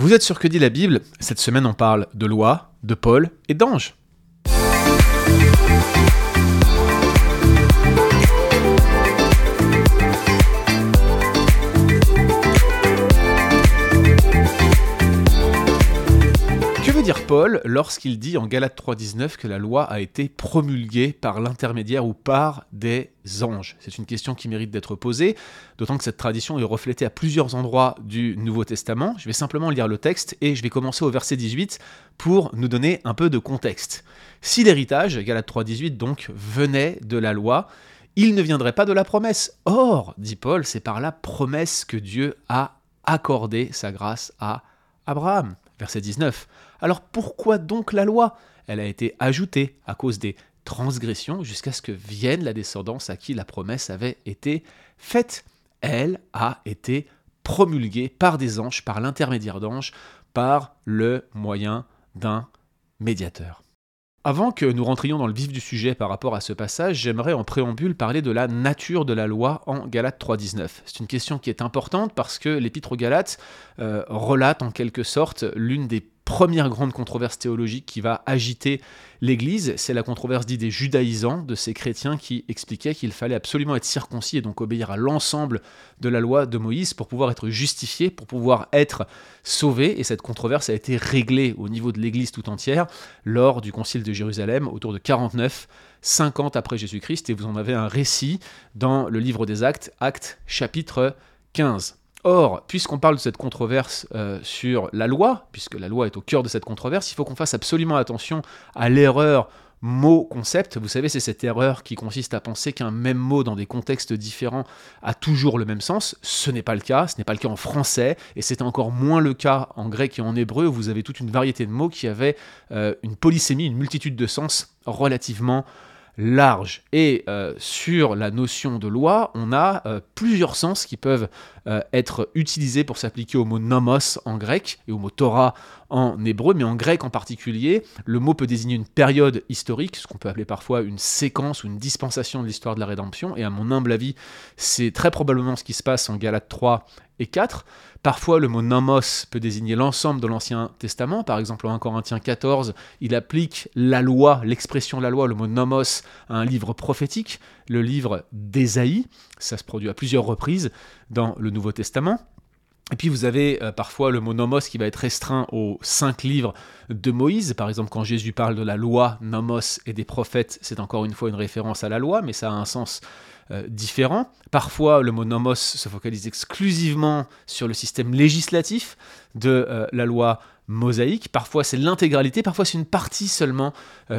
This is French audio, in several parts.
Vous êtes sûr que dit la Bible Cette semaine, on parle de loi, de Paul et d'ange. Paul lorsqu'il dit en Galates 3.19 que la loi a été promulguée par l'intermédiaire ou par des anges C'est une question qui mérite d'être posée, d'autant que cette tradition est reflétée à plusieurs endroits du Nouveau Testament. Je vais simplement lire le texte et je vais commencer au verset 18 pour nous donner un peu de contexte. Si l'héritage, Galates 3.18 donc, venait de la loi, il ne viendrait pas de la promesse. Or, dit Paul, c'est par la promesse que Dieu a accordé sa grâce à Abraham. Verset 19. Alors pourquoi donc la loi? Elle a été ajoutée à cause des transgressions jusqu'à ce que vienne la descendance à qui la promesse avait été faite. Elle a été promulguée par des anges, par l'intermédiaire d'anges, par le moyen d'un médiateur. Avant que nous rentrions dans le vif du sujet par rapport à ce passage, j'aimerais en préambule parler de la nature de la loi en Galates 3.19. C'est une question qui est importante parce que l'épître aux Galates euh, relate en quelque sorte l'une des première grande controverse théologique qui va agiter l'Église, c'est la controverse dite des judaïsants, de ces chrétiens qui expliquaient qu'il fallait absolument être circoncis et donc obéir à l'ensemble de la loi de Moïse pour pouvoir être justifié, pour pouvoir être sauvé. Et cette controverse a été réglée au niveau de l'Église tout entière lors du Concile de Jérusalem autour de 49 50 après Jésus-Christ, et vous en avez un récit dans le livre des Actes, Actes chapitre 15. Or, puisqu'on parle de cette controverse euh, sur la loi, puisque la loi est au cœur de cette controverse, il faut qu'on fasse absolument attention à l'erreur mot-concept. Vous savez, c'est cette erreur qui consiste à penser qu'un même mot dans des contextes différents a toujours le même sens. Ce n'est pas le cas, ce n'est pas le cas en français, et c'est encore moins le cas en grec et en hébreu, où vous avez toute une variété de mots qui avaient euh, une polysémie, une multitude de sens relativement large. Et euh, sur la notion de loi, on a plusieurs sens qui peuvent euh, être utilisés pour s'appliquer au mot nomos en grec et au mot Torah en hébreu, mais en grec en particulier, le mot peut désigner une période historique, ce qu'on peut appeler parfois une séquence ou une dispensation de l'histoire de la rédemption, et à mon humble avis, c'est très probablement ce qui se passe en Galates 3 et 4. Parfois, le mot nomos peut désigner l'ensemble de l'Ancien Testament. Par exemple, en 1 Corinthiens 14, il applique la loi, l'expression la loi, le mot nomos, à un livre prophétique, le livre d'Ésaïe. Ça se produit à plusieurs reprises dans le Nouveau Testament. Et puis vous avez euh, parfois le mot nomos qui va être restreint aux cinq livres de Moïse. Par exemple, quand Jésus parle de la loi, nomos et des prophètes, c'est encore une fois une référence à la loi, mais ça a un sens euh, différents. Parfois, le mot nomos se focalise exclusivement sur le système législatif de euh, la loi mosaïque. Parfois, c'est l'intégralité, parfois, c'est une partie seulement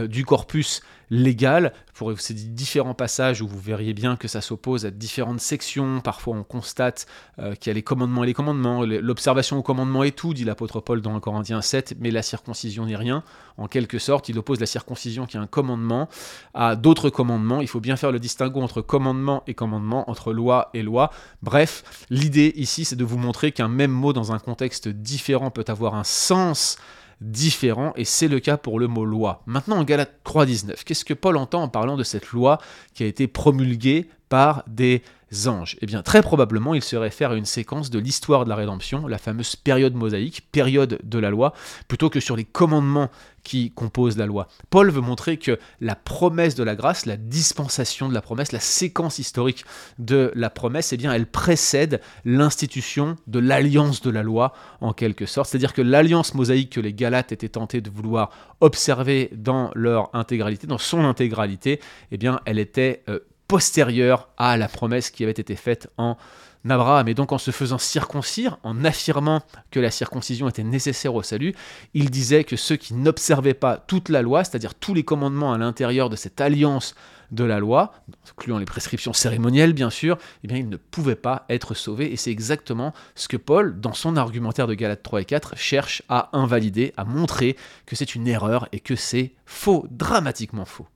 du corpus légal. Pour ces différents passages où vous verriez bien que ça s'oppose à différentes sections. Parfois, on constate qu'il y a les commandements et les commandements. L'observation au commandement est tout, dit l'apôtre Paul dans 1 Corinthiens 7, mais la circoncision n'est rien. En quelque sorte, il oppose la circoncision qui est un commandement à d'autres commandements. Il faut bien faire le distinguo entre commandement et commandement, entre loi et loi. Bref, l'idée ici, c'est de vous montrer qu'un même mot dans un contexte différent peut avoir un sens différent, et c'est le cas pour le mot loi. Maintenant, en Galates 3.19, qu'est-ce que Paul entend en parlant de cette loi qui a été promulguée par des anges Eh bien, très probablement, il se réfère à une séquence de l'histoire de la rédemption, la fameuse période mosaïque, période de la loi, plutôt que sur les commandements qui composent la loi. Paul veut montrer que la promesse de la grâce, la dispensation de la promesse, la séquence historique de la promesse, eh bien, elle précède l'institution de l'alliance de la loi, en quelque sorte. C'est-à-dire que l'alliance mosaïque que les Galates étaient tentés de vouloir observer dans leur intégralité, dans son intégralité, eh bien, elle était euh, postérieure à la promesse qui avait été faite en Abraham. Et donc en se faisant circoncire, en affirmant que la circoncision était nécessaire au salut, il disait que ceux qui n'observaient pas toute la loi, c'est-à-dire tous les commandements à l'intérieur de cette alliance de la loi, incluant les prescriptions cérémonielles bien sûr, eh bien ils ne pouvaient pas être sauvés. Et c'est exactement ce que Paul, dans son argumentaire de Galates 3 et 4, cherche à invalider, à montrer que c'est une erreur et que c'est faux, dramatiquement faux.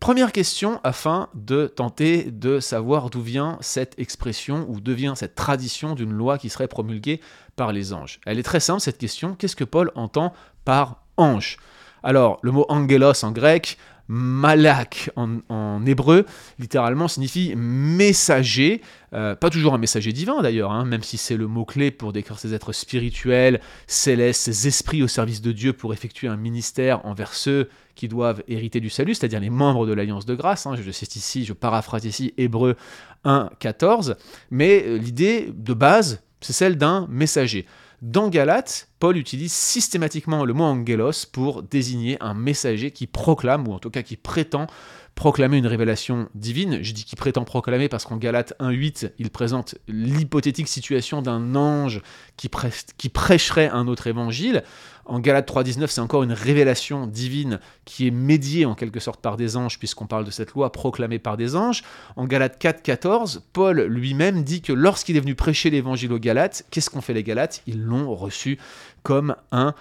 Première question afin de tenter de savoir d'où vient cette expression ou d'où vient cette tradition d'une loi qui serait promulguée par les anges. Elle est très simple cette question. Qu'est-ce que Paul entend par ange? Alors, le mot angelos en grec malak en, hébreu, littéralement signifie messager, euh, pas toujours un messager divin d'ailleurs, hein, même si c'est le mot-clé pour décrire ces êtres spirituels, célestes, ces esprits au service de Dieu pour effectuer un ministère envers ceux qui doivent hériter du salut, c'est-à-dire les membres de l'Alliance de grâce. Hein, je cite ici, je paraphrase ici Hébreu 1, 14, mais euh, l'idée de base, c'est celle d'un messager. Dans Galate, Paul utilise systématiquement le mot angelos pour désigner un messager qui proclame, ou en tout cas qui prétend proclamer une révélation divine. Je dis qu'il prétend proclamer parce qu'en Galate 1.8, il présente l'hypothétique situation d'un ange qui, qui, prêcherait un autre évangile. En Galate 3.19, c'est encore une révélation divine qui est médiée en quelque sorte par des anges, puisqu'on parle de cette loi proclamée par des anges. En Galate 4.14, Paul lui-même dit que lorsqu'il est venu prêcher l'évangile aux Galates, qu'est-ce qu'ont fait les Galates? Ils l'ont reçu comme un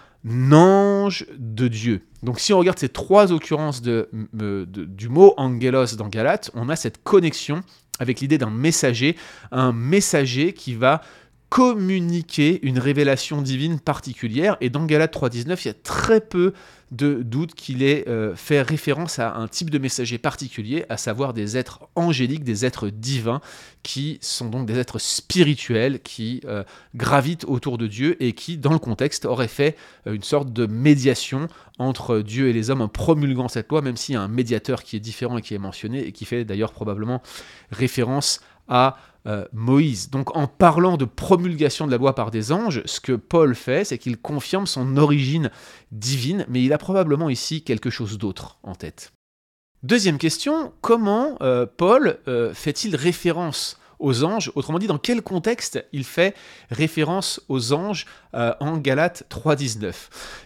ange de Dieu. Donc si on regarde ces trois occurrences de, du mot angelos dans Galate, on a cette connexion avec l'idée d'un messager, un messager qui va communiquer une révélation divine particulière. Et dans Galate 3.19, il y a très peu de doute qu'il ait euh, fait référence à un type de messager particulier, à savoir des êtres angéliques, des êtres divins, qui sont donc des êtres spirituels, qui euh, gravitent autour de Dieu et qui, dans le contexte, auraient fait euh, une sorte de médiation entre Dieu et les hommes en promulguant cette loi, même s'il y a un médiateur qui est différent et qui est mentionné, et qui fait d'ailleurs probablement référence à euh, Moïse. Donc en parlant de promulgation de la loi par des anges, ce que Paul fait, c'est qu'il confirme son origine divine, mais il a probablement ici quelque chose d'autre en tête. Deuxième question, comment euh, Paul euh, fait-il référence aux anges. Autrement dit, dans quel contexte il fait référence aux anges euh, en Galates 3.19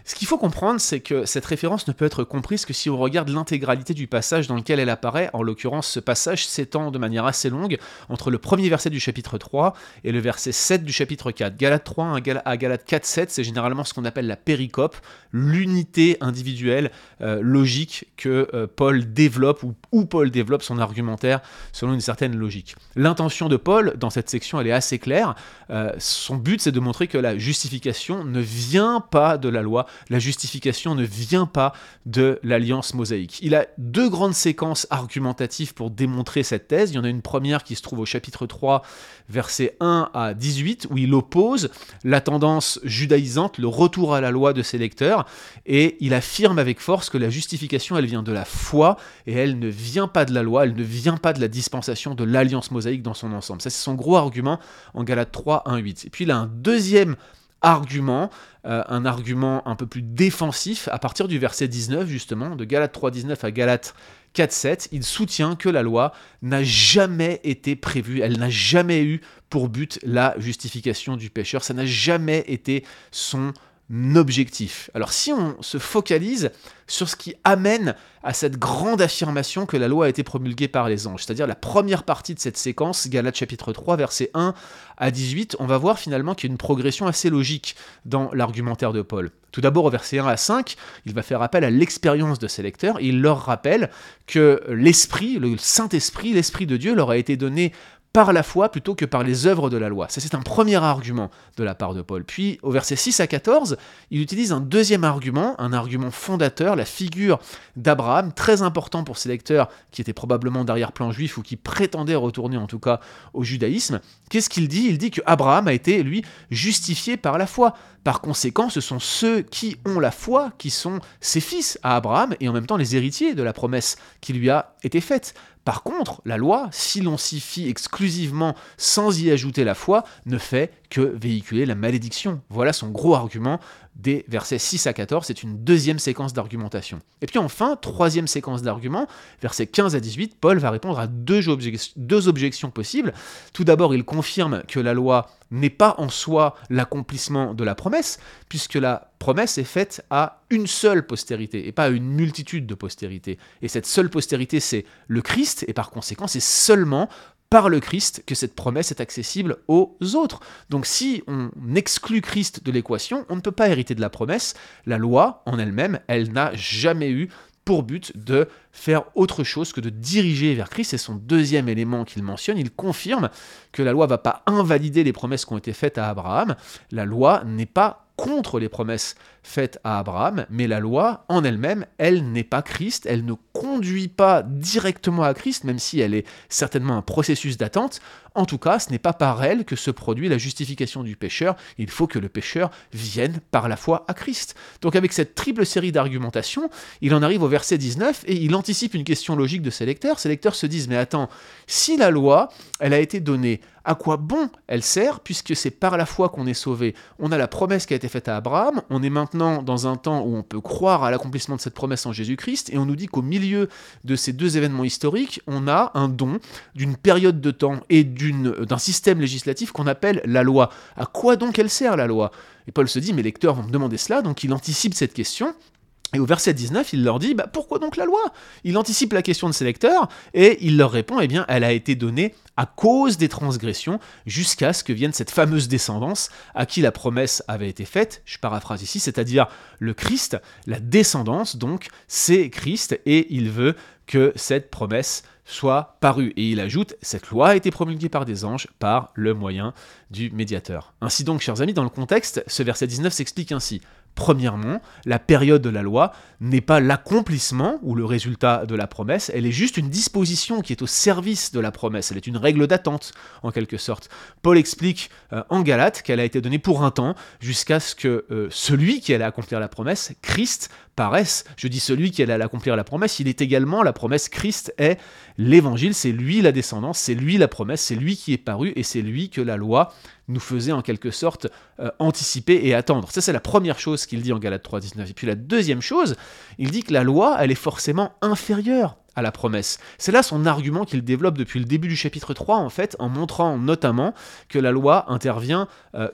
Ce qu'il faut comprendre, c'est que cette référence ne peut être comprise que si on regarde l'intégralité du passage dans lequel elle apparaît. En l'occurrence, ce passage s'étend de manière assez longue entre le premier verset du chapitre 3 et le verset 7 du chapitre 4. Galates 3 à Galates 4.7, c'est généralement ce qu'on appelle la péricope, l'unité individuelle euh, logique que euh, Paul développe ou où Paul développe son argumentaire selon une certaine logique. L'intention de Paul dans cette section, elle est assez claire. Euh, son but, c'est de montrer que la justification ne vient pas de la loi, la justification ne vient pas de l'alliance mosaïque. Il a deux grandes séquences argumentatives pour démontrer cette thèse. Il y en a une première qui se trouve au chapitre 3, versets 1 à 18, où il oppose la tendance judaïsante, le retour à la loi de ses lecteurs, et il affirme avec force que la justification, elle vient de la foi, et elle ne vient pas de la loi, elle ne vient pas de la dispensation de l'alliance mosaïque dans son ensemble. Ça, c'est son gros argument en Galates 3, 1, 8. Et puis il a un deuxième argument, euh, un argument un peu plus défensif, à partir du verset 19, justement, de Galates 3, 19 à Galates 4, 7, il soutient que la loi n'a jamais été prévue, elle n'a jamais eu pour but la justification du pécheur, ça n'a jamais été son objectif. Alors si on se focalise sur ce qui amène à cette grande affirmation que la loi a été promulguée par les anges, c'est-à-dire la première partie de cette séquence, Galates chapitre 3, verset 1 à 18, on va voir finalement qu'il y a une progression assez logique dans l'argumentaire de Paul. Tout d'abord, au verset 1 à 5, il va faire appel à l'expérience de ses lecteurs et il leur rappelle que l'Esprit, le Saint-Esprit, l'Esprit de Dieu leur a été donné par la foi plutôt que par les œuvres de la loi. Ça, c'est un premier argument de la part de Paul. Puis, au verset 6 à 14, il utilise un deuxième argument, un argument fondateur, la figure d'Abraham, très important pour ses lecteurs qui étaient probablement d'arrière-plan juif ou qui prétendaient retourner en tout cas au judaïsme. Qu'est-ce qu'il dit? Il dit que Abraham a été, lui, justifié par la foi. Par conséquent, ce sont ceux qui ont la foi qui sont ses fils à Abraham et en même temps les héritiers de la promesse qui lui a été faite. Par contre, la loi, si l'on s'y fie exclusivement sans y ajouter la foi, ne fait que véhiculer la malédiction. Voilà son gros argument des versets 6 à 14, c'est une deuxième séquence d'argumentation. Et puis enfin, troisième séquence d'arguments, versets 15 à 18, Paul va répondre à deux, deux objections possibles. Tout d'abord, il confirme que la loi n'est pas en soi l'accomplissement de la promesse, puisque la promesse est faite à une seule postérité et pas à une multitude de postérités. Et cette seule postérité, c'est le Christ, et par conséquent, c'est seulement par le Christ que cette promesse est accessible aux autres. Donc si on exclut Christ de l'équation, on ne peut pas hériter de la promesse. La loi en elle-même, elle, n'a jamais eu pour but de faire autre chose que de diriger vers Christ. C'est son deuxième élément qu'il mentionne. Il confirme que la loi ne va pas invalider les promesses qui ont été faites à Abraham. La loi n'est pas contre les promesses faites à Abraham, mais la loi en elle-même, elle, n'est pas Christ, elle ne conduit pas directement à Christ, même si elle est certainement un processus d'attente. En tout cas, ce n'est pas par elle que se produit la justification du pécheur, il faut que le pécheur vienne par la foi à Christ. Donc avec cette triple série d'argumentations, il en arrive au verset 19 et il anticipe une question logique de ses lecteurs. Ses lecteurs se disent, mais attends, si la loi, elle a été donnée à quoi bon elle sert, puisque c'est par la foi qu'on est sauvé? On a la promesse qui a été faite à Abraham, on est maintenant dans un temps où on peut croire à l'accomplissement de cette promesse en Jésus-Christ, et on nous dit qu'au milieu de ces deux événements historiques, on a un don d'une période de temps et d'un système législatif qu'on appelle la loi. À quoi donc elle sert la loi? Et Paul se dit, mes lecteurs vont me demander cela, donc il anticipe cette question, et au verset 19, il leur dit bah, pourquoi donc la loi? Il anticipe la question de ses lecteurs et il leur répond eh bien, elle a été donnée à cause des transgressions jusqu'à ce que vienne cette fameuse descendance à qui la promesse avait été faite. Je paraphrase ici, c'est-à-dire le Christ, la descendance donc, c'est Christ et il veut que cette promesse soit parue. Et il ajoute, cette loi a été promulguée par des anges par le moyen du médiateur. Ainsi donc, chers amis, dans le contexte, ce verset 19 s'explique ainsi. Premièrement, la période de la loi n'est pas l'accomplissement ou le résultat de la promesse, elle est juste une disposition qui est au service de la promesse, elle est une règle d'attente en quelque sorte. Paul explique euh, en Galate qu'elle a été donnée pour un temps jusqu'à ce que euh, celui qui allait accomplir la promesse, Christ, paraisse. Je dis celui qui allait accomplir la promesse, il est également la promesse, Christ est l'évangile, c'est lui la descendance, c'est lui la promesse, c'est lui qui est paru et c'est lui que la loi nous faisait en quelque sorte euh, anticiper et attendre. Ça, c'est la première chose qu'il dit en Galate 3.19. Et puis la deuxième chose, il dit que la loi, elle est forcément inférieure à la promesse. C'est là son argument qu'il développe depuis le début du chapitre 3, en fait, en montrant notamment que la loi intervient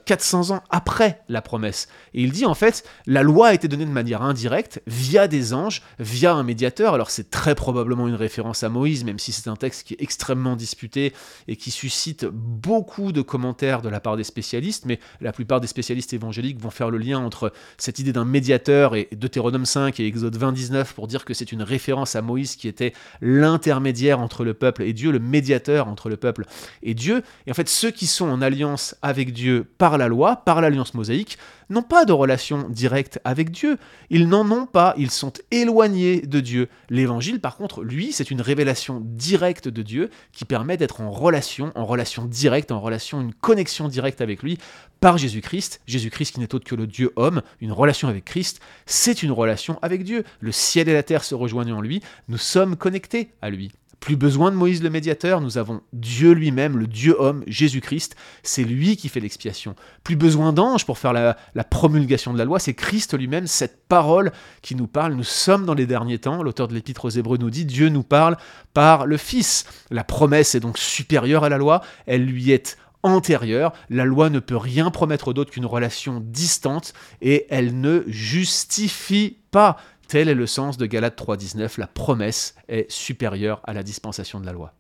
400 euh, ans après la promesse. Et il dit, en fait, la loi a été donnée de manière indirecte, via des anges, via un médiateur. Alors c'est très probablement une référence à Moïse, même si c'est un texte qui est extrêmement disputé et qui suscite beaucoup de commentaires de la part des spécialistes, mais la plupart des spécialistes évangéliques vont faire le lien entre cette idée d'un médiateur et Deutéronome 5 et Exode 29 pour dire que c'est une référence à Moïse qui était l'intermédiaire entre le peuple et Dieu, le médiateur entre le peuple et Dieu. Et en fait, ceux qui sont en alliance avec Dieu par la loi, par l'alliance mosaïque, n'ont pas de relation directe avec Dieu. Ils n'en ont pas, ils sont éloignés de Dieu. L'évangile, par contre, lui, c'est une révélation directe de Dieu qui permet d'être en relation, en relation directe, en relation, une connexion directe avec lui par Jésus-Christ. Jésus-Christ qui n'est autre que le Dieu homme, une relation avec Christ, c'est une relation avec Dieu. Le ciel et la terre se rejoignent en lui, nous sommes connectés à lui. Plus besoin de Moïse le médiateur, nous avons Dieu lui-même, le Dieu homme, Jésus-Christ, c'est lui qui fait l'expiation. Plus besoin d'anges pour faire la, promulgation de la loi, c'est Christ lui-même, cette parole qui nous parle. Nous sommes dans les derniers temps, l'auteur de l'Épître aux Hébreux nous dit, Dieu nous parle par le Fils. La promesse est donc supérieure à la loi, elle lui est antérieure. La loi ne peut rien promettre d'autre qu'une relation distante et elle ne justifie pas. Tel est le sens de Galates 3.19, la promesse est supérieure à la dispensation de la loi.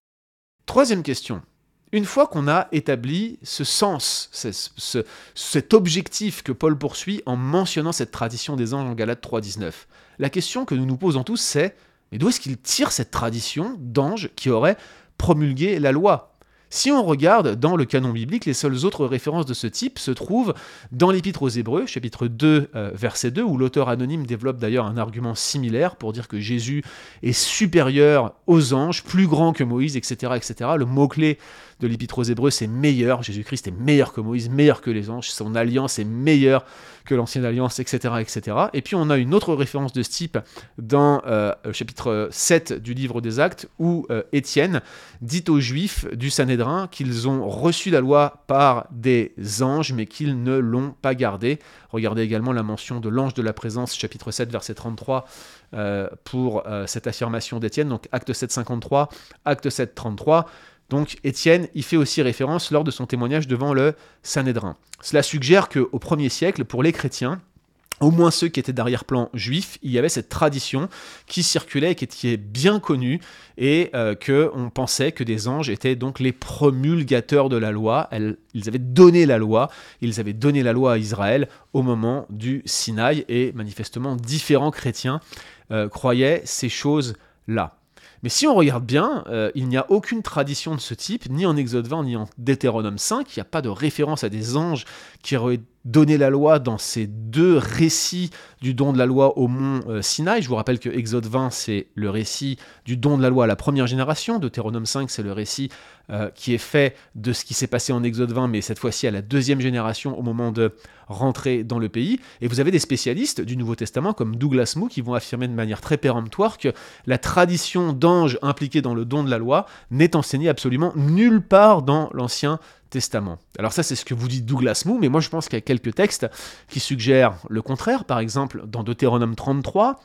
Troisième question. Une fois qu'on a établi ce sens, cet objectif que Paul poursuit en mentionnant cette tradition des anges en Galates 3.19, la question que nous nous posons tous c'est, mais d'où est-ce qu'il tire cette tradition d'anges qui auraient promulgué la loi? Si on regarde dans le canon biblique, les seules autres références de ce type se trouvent dans l'Épître aux Hébreux, chapitre 2, euh, verset 2, où l'auteur anonyme développe d'ailleurs un argument similaire pour dire que Jésus est supérieur aux anges, plus grand que Moïse, etc. etc. Le mot-clé de l'Épître aux Hébreux, c'est meilleur. Jésus-Christ est meilleur que Moïse, meilleur que les anges. Son alliance est meilleure que l'ancienne alliance, etc., etc. Et puis on a une autre référence de ce type dans euh, le chapitre 7 du livre des Actes, où euh, Étienne dit aux Juifs du Sanhédrin qu'ils ont reçu la loi par des anges, mais qu'ils ne l'ont pas gardée. Regardez également la mention de l'ange de la présence, chapitre 7, verset 33, euh, pour cette affirmation d'Étienne. Donc acte 7, 53, acte 7, 33. Donc Étienne y fait aussi référence lors de son témoignage devant le Sanhédrin. Cela suggère qu'au 1er siècle, pour les chrétiens, au moins ceux qui étaient d'arrière-plan juif, il y avait cette tradition qui circulait et qui était bien connue, et euh, qu'on pensait que des anges étaient donc les promulgateurs de la loi. ils avaient donné la loi, ils avaient donné la loi à Israël au moment du Sinaï, et manifestement différents chrétiens euh, croyaient ces choses-là. Mais si on regarde bien, euh, il n'y a aucune tradition de ce type, ni en Exode 20, ni en Deutéronome 5. Il n'y a pas de référence à des anges qui aurait donné la loi dans ces deux récits du don de la loi au mont euh, Sinaï. Je vous rappelle que Exode 20, c'est le récit du don de la loi à la première génération. Deutéronome 5, c'est le récit euh, qui est fait de ce qui s'est passé en Exode 20, mais cette fois-ci à la deuxième génération au moment de rentrer dans le pays. Et vous avez des spécialistes du Nouveau Testament comme Douglas Moo qui vont affirmer de manière très péremptoire que la tradition d'ange impliquée dans le don de la loi n'est enseignée absolument nulle part dans l'Ancien Alors ça, c'est ce que vous dit Douglas Moo, mais moi je pense qu'il y a quelques textes qui suggèrent le contraire. Par exemple, dans Deutéronome 33,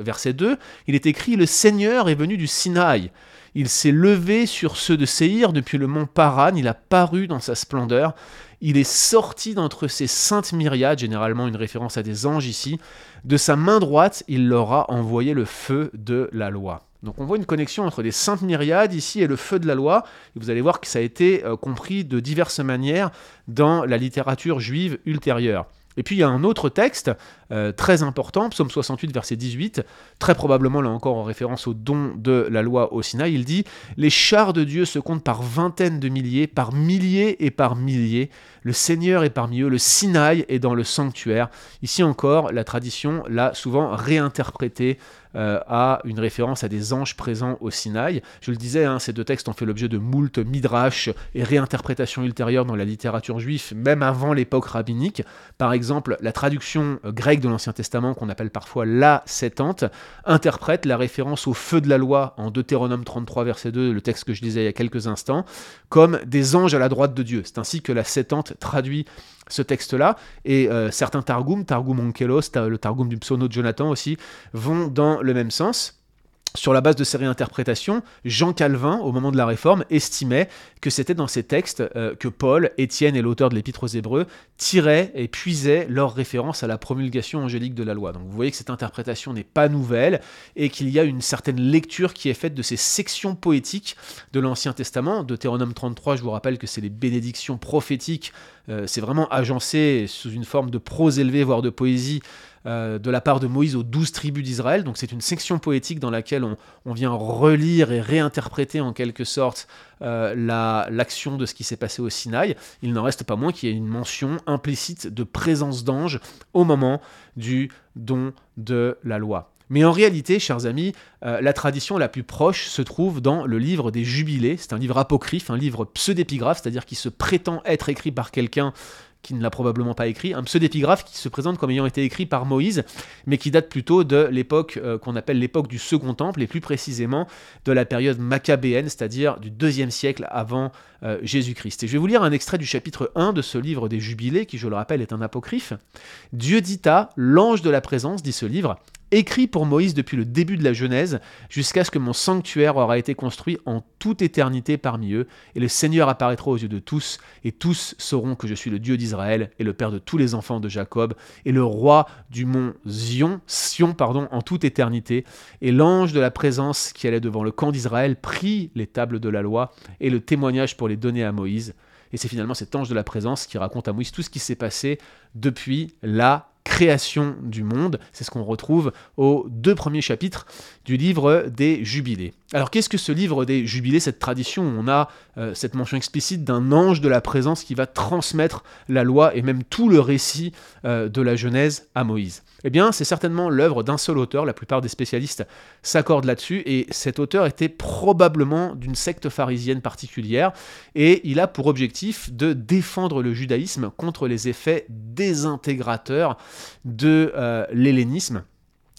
verset 2, il est écrit « Le Seigneur est venu du Sinaï. Il s'est levé sur ceux de Séhir depuis le mont Paran, il a paru dans sa splendeur. Il est sorti d'entre ces saintes myriades, généralement une référence à des anges ici. De sa main droite, il leur a envoyé le feu de la loi. Donc on voit une connexion entre les saintes myriades ici et le feu de la loi. Et vous allez voir que ça a été euh, compris de diverses manières dans la littérature juive ultérieure. Et puis il y a un autre texte euh, très important, psaume 68, verset 18, très probablement là encore en référence au don de la loi au Sinaï, il dit Les chars de Dieu se comptent par vingtaines de milliers, par milliers et par milliers. Le Seigneur est parmi eux, le Sinaï est dans le sanctuaire. Ici encore, la tradition l'a souvent réinterprété euh, à une référence à des anges présents au Sinaï. Je le disais, hein, ces deux textes ont fait l'objet de moult midrash et réinterprétations ultérieures dans la littérature juive, même avant l'époque rabbinique. Par exemple, la traduction euh, grecque de l'Ancien Testament, qu'on appelle parfois la Septante, interprète la référence au feu de la loi en Deutéronome 33, verset 2, le texte que je disais il y a quelques instants, comme des anges à la droite de Dieu. C'est ainsi que la Septante traduit ce texte-là. Et euh, certains Targums, Targum Onkelos, le Targum du psaume de Jonathan aussi, vont dans le même sens. Sur la base de ces réinterprétations, Jean Calvin, au moment de la Réforme, estimait que c'était dans ces textes euh, que Paul, Étienne et l'auteur de l'Épître aux Hébreux tiraient et puisaient leur référence à la promulgation angélique de la loi. Donc vous voyez que cette interprétation n'est pas nouvelle et qu'il y a une certaine lecture qui est faite de ces sections poétiques de l'Ancien Testament. Deutéronome 33, je vous rappelle que c'est les bénédictions prophétiques, euh, c'est vraiment agencé sous une forme de prose élevée, voire de poésie euh, de la part de Moïse aux douze tribus d'Israël. Donc c'est une section poétique dans laquelle on, vient relire et réinterpréter en quelque sorte euh, l'action de ce qui s'est passé au Sinaï. Il n'en reste pas moins qu'il y ait une mention implicite de présence d'ange au moment du don de la loi. Mais en réalité, chers amis, euh, la tradition la plus proche se trouve dans le livre des Jubilés. C'est un livre apocryphe, un livre pseudépigraphe, c'est-à-dire qui se prétend être écrit par quelqu'un qui ne l'a probablement pas écrit, un pseudépigraphe qui se présente comme ayant été écrit par Moïse, mais qui date plutôt de l'époque euh, qu'on appelle l'époque du Second Temple, et plus précisément de la période maccabéenne, c'est-à-dire du deuxième siècle avant euh, Jésus-Christ. Et je vais vous lire un extrait du chapitre 1 de ce livre des Jubilés, qui je le rappelle est un apocryphe. Dieu dit à l'ange de la présence, dit ce livre, écrit pour Moïse depuis le début de la Genèse, jusqu'à ce que mon sanctuaire aura été construit en toute éternité parmi eux, et le Seigneur apparaîtra aux yeux de tous, et tous sauront que je suis le Dieu d'Israël, et le Père de tous les enfants de Jacob, et le roi du mont Zion, Sion, pardon, en toute éternité. Et l'ange de la présence qui allait devant le camp d'Israël prit les tables de la loi et le témoignage pour les donner à Moïse. Et c'est finalement cet ange de la présence qui raconte à Moïse tout ce qui s'est passé depuis la création du monde. C'est ce qu'on retrouve aux deux premiers chapitres du livre des Jubilés. Alors qu'est-ce que ce livre des Jubilés, cette tradition où on a euh, cette mention explicite d'un ange de la présence qui va transmettre la loi et même tout le récit euh, de la Genèse à Moïse? Eh bien, c'est certainement l'œuvre d'un seul auteur, la plupart des spécialistes s'accordent là-dessus, et cet auteur était probablement d'une secte pharisienne particulière, et il a pour objectif de défendre le judaïsme contre les effets désintégrateurs de euh, l'hellénisme.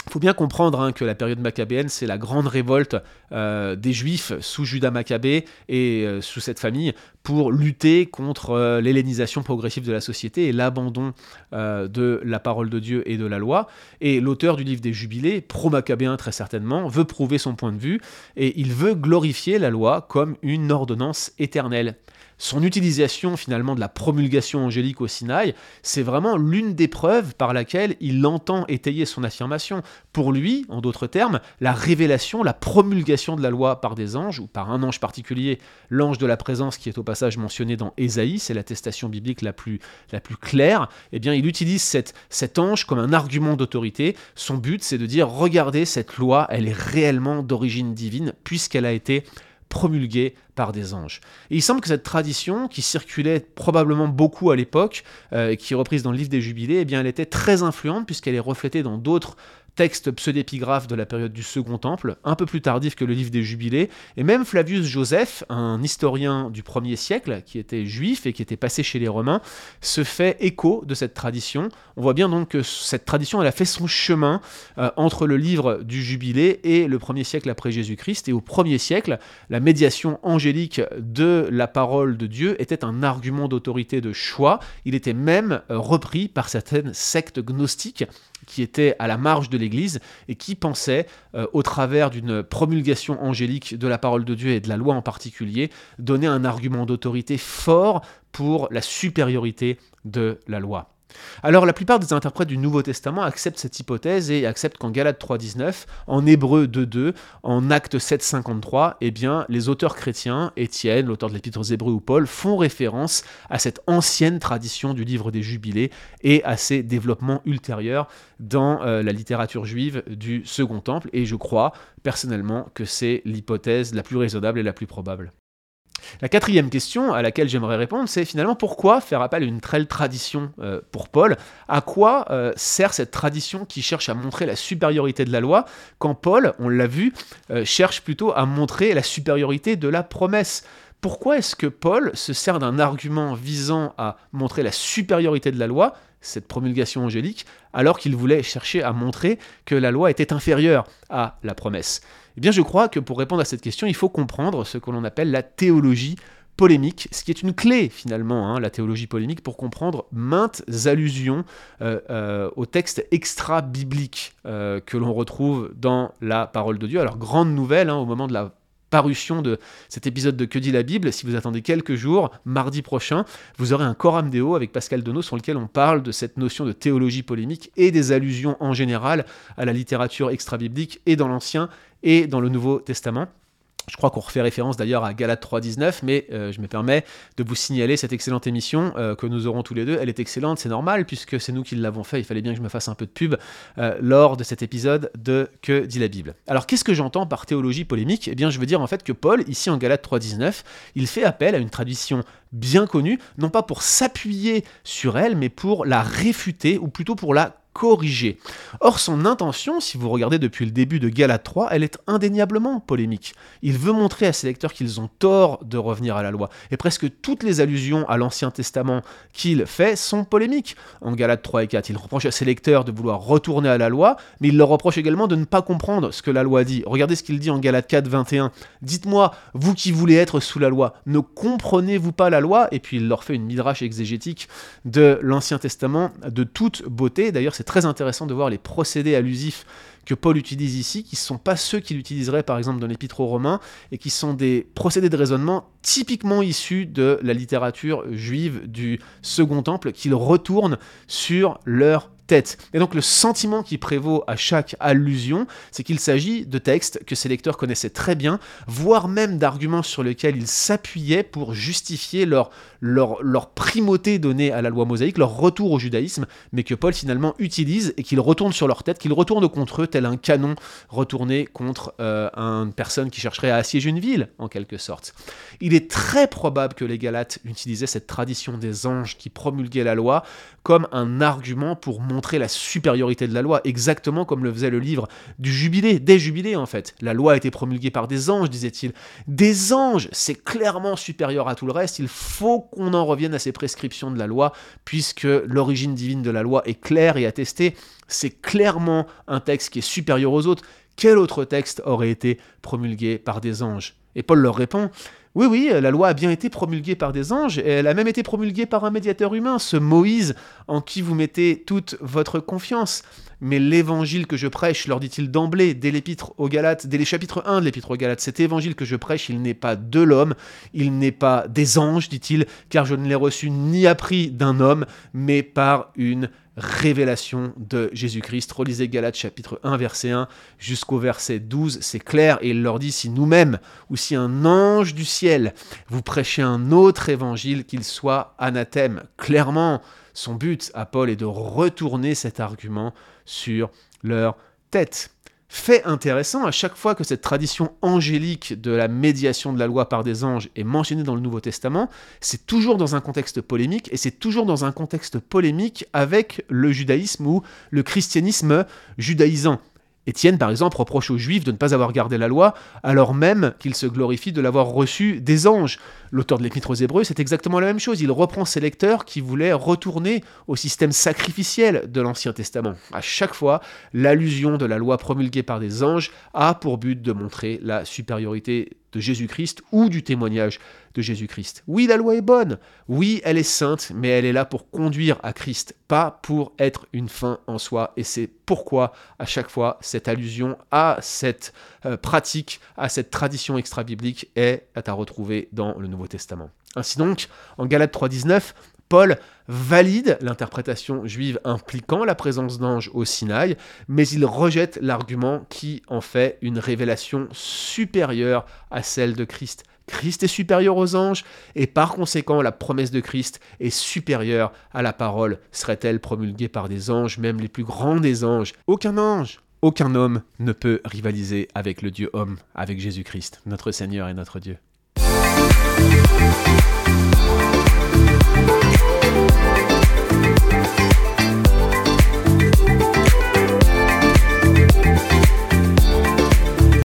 Il faut bien comprendre hein, que la période maccabéenne, c'est la grande révolte euh, des Juifs sous Judas Maccabée et euh, sous cette famille pour lutter contre l'hellénisation progressive de la société et l'abandon de la parole de Dieu et de la loi. Et l'auteur du livre des Jubilés, pro-maccabéen très certainement, veut prouver son point de vue et il veut glorifier la loi comme une ordonnance éternelle son utilisation finalement de la promulgation angélique au Sinaï, c'est vraiment l'une des preuves par laquelle il entend étayer son affirmation. Pour lui, en d'autres termes, la révélation, la promulgation de la loi par des anges, ou par un ange particulier, l'ange de la présence qui est au passage mentionné dans Ésaïe, c'est l'attestation biblique la plus, la plus claire, eh bien il utilise cet ange comme un argument d'autorité. Son but, c'est de dire, regardez, cette loi, elle est réellement d'origine divine, puisqu'elle a été promulguée par des anges. Il semble que cette tradition, qui circulait probablement beaucoup à l'époque, euh, qui est reprise dans le livre des Jubilés, eh elle était très influente puisqu'elle est reflétée dans d'autres texte pseudépigraphe de la période du Second Temple, un peu plus tardif que le livre des Jubilés, et même Flavius Joseph, un historien du 1er siècle, qui était juif et qui était passé chez les Romains, se fait écho de cette tradition. On voit bien donc que cette tradition, elle a fait son chemin euh, entre le livre du Jubilé et le 1er siècle après Jésus-Christ, et au 1er siècle, la médiation angélique de la parole de Dieu était un argument d'autorité de choix, il était même euh, repris par certaines sectes gnostiques qui étaient à la marge de l'Église et qui pensaient, euh, au travers d'une promulgation angélique de la parole de Dieu et de la loi en particulier, donner un argument d'autorité fort pour la supériorité de la loi. Alors la plupart des interprètes du Nouveau Testament acceptent cette hypothèse et acceptent qu'en Galates 3.19, en Hébreu 2.2, en Actes 7.53, eh bien les auteurs chrétiens, Étienne, l'auteur de l'Épître aux Hébreux ou Paul, font référence à cette ancienne tradition du livre des Jubilés et à ses développements ultérieurs dans euh, la littérature juive du Second Temple. Et je crois personnellement que c'est l'hypothèse la plus raisonnable et la plus probable. La quatrième question à laquelle j'aimerais répondre, c'est finalement pourquoi faire appel à une telle tradition euh, pour Paul? À quoi euh, sert cette tradition qui cherche à montrer la supériorité de la loi quand Paul, on l'a vu, euh, cherche plutôt à montrer la supériorité de la promesse? Pourquoi est-ce que Paul se sert d'un argument visant à montrer la supériorité de la loi, cette promulgation angélique, alors qu'il voulait chercher à montrer que la loi était inférieure à la promesse? Eh bien je crois que pour répondre à cette question, il faut comprendre ce que l'on appelle la théologie polémique, ce qui est une clé finalement, hein, la théologie polémique, pour comprendre maintes allusions euh, euh, aux textes extra-bibliques euh, que l'on retrouve dans la parole de Dieu. Alors grande nouvelle, hein, au moment de la parution de cet épisode de Que dit la Bible. Si vous attendez quelques jours, mardi prochain, vous aurez un Coram Deo avec Pascal Donneau sur lequel on parle de cette notion de théologie polémique et des allusions en général à la littérature extra-biblique et dans l'Ancien et dans le Nouveau Testament. Je crois qu'on refait référence d'ailleurs à Galate 3.19, mais euh, je me permets de vous signaler cette excellente émission euh, que nous aurons tous les deux. Elle est excellente, c'est normal, puisque c'est nous qui l'avons fait, il fallait bien que je me fasse un peu de pub euh, lors de cet épisode de Que dit la Bible. Alors qu'est-ce que j'entends par théologie polémique? Eh bien je veux dire en fait que Paul, ici en Galate 3.19, il fait appel à une tradition bien connue, non pas pour s'appuyer sur elle, mais pour la réfuter, ou plutôt pour la corriger. Or, son intention, si vous regardez depuis le début de Galate 3, elle est indéniablement polémique. Il veut montrer à ses lecteurs qu'ils ont tort de revenir à la loi. Et presque toutes les allusions à l'Ancien Testament qu'il fait sont polémiques. En Galate 3 et 4, il reproche à ses lecteurs de vouloir retourner à la loi, mais il leur reproche également de ne pas comprendre ce que la loi dit. Regardez ce qu'il dit en Galate 4, 21. Dites-moi, vous qui voulez être sous la loi, ne comprenez-vous pas la loi? Et puis il leur fait une midrash exégétique de l'Ancien Testament de toute beauté. D'ailleurs, c'est très intéressant de voir les procédés allusifs que Paul utilise ici, qui ne sont pas ceux qu'il utiliserait par exemple dans l'Épître aux Romains, et qui sont des procédés de raisonnement typiquement issus de la littérature juive du Second Temple, qu'il retourne sur leur et donc le sentiment qui prévaut à chaque allusion, c'est qu'il s'agit de textes que ces lecteurs connaissaient très bien, voire même d'arguments sur lesquels ils s'appuyaient pour justifier leur primauté donnée à la loi mosaïque, leur retour au judaïsme, mais que Paul finalement utilise et qu'il retourne sur leur tête, qu'il retourne contre eux tel un canon retourné contre euh, une personne qui chercherait à assiéger une ville, en quelque sorte. Il est très probable que les Galates utilisaient cette tradition des anges qui promulguaient la loi comme un argument pour montrer la supériorité de la loi, exactement comme le faisait le livre du jubilé, des jubilés en fait. La loi a été promulguée par des anges, disait-il. Des anges, c'est clairement supérieur à tout le reste, il faut qu'on en revienne à ces prescriptions de la loi, puisque l'origine divine de la loi est claire et attestée. C'est clairement un texte qui est supérieur aux autres. Quel autre texte aurait été promulgué par des anges? Et Paul leur répond, oui, oui, la loi a bien été promulguée par des anges, elle a même été promulguée par un médiateur humain, ce Moïse en qui vous mettez toute votre confiance. Mais l'évangile que je prêche, leur dit-il d'emblée, dès l'épître aux Galates, dès les chapitres 1 de l'épître aux Galates, cet évangile que je prêche, il n'est pas de l'homme, il n'est pas des anges, dit-il, car je ne l'ai reçu ni appris d'un homme, mais par une révélation de Jésus-Christ. Relisez Galates chapitre 1 verset 1 jusqu'au verset 12, c'est clair et il leur dit si nous-mêmes ou si un ange du ciel vous prêchez un autre évangile qu'il soit anathème. Clairement, son but à Paul est de retourner cet argument sur leur tête. Fait intéressant, à chaque fois que cette tradition angélique de la médiation de la loi par des anges est mentionnée dans le Nouveau Testament, c'est toujours dans un contexte polémique, et c'est toujours dans un contexte polémique avec le judaïsme ou le christianisme judaïsant. Étienne, par exemple, reproche aux Juifs de ne pas avoir gardé la loi, alors même qu'ils se glorifient de l'avoir reçue des anges. L'auteur de l'Épître aux Hébreux, c'est exactement la même chose. Il reprend ses lecteurs qui voulaient retourner au système sacrificiel de l'Ancien Testament. À chaque fois, l'allusion de la loi promulguée par des anges a pour but de montrer la supériorité de Jésus-Christ ou du témoignage de Jésus-Christ. Oui, la loi est bonne, oui, elle est sainte, mais elle est là pour conduire à Christ, pas pour être une fin en soi. Et c'est pourquoi, à chaque fois, cette allusion à cette euh, pratique, à cette tradition extra-biblique est à retrouver dans le Testament. Ainsi donc, en Galates 3.19, Paul valide l'interprétation juive impliquant la présence d'anges au Sinaï, mais il rejette l'argument qui en fait une révélation supérieure à celle de Christ. Christ est supérieur aux anges, et par conséquent la promesse de Christ est supérieure à la parole. Serait-elle promulguée par des anges, même les plus grands des anges? Aucun ange, aucun homme ne peut rivaliser avec le Dieu homme, avec Jésus-Christ, notre Seigneur et notre Dieu. Thank you.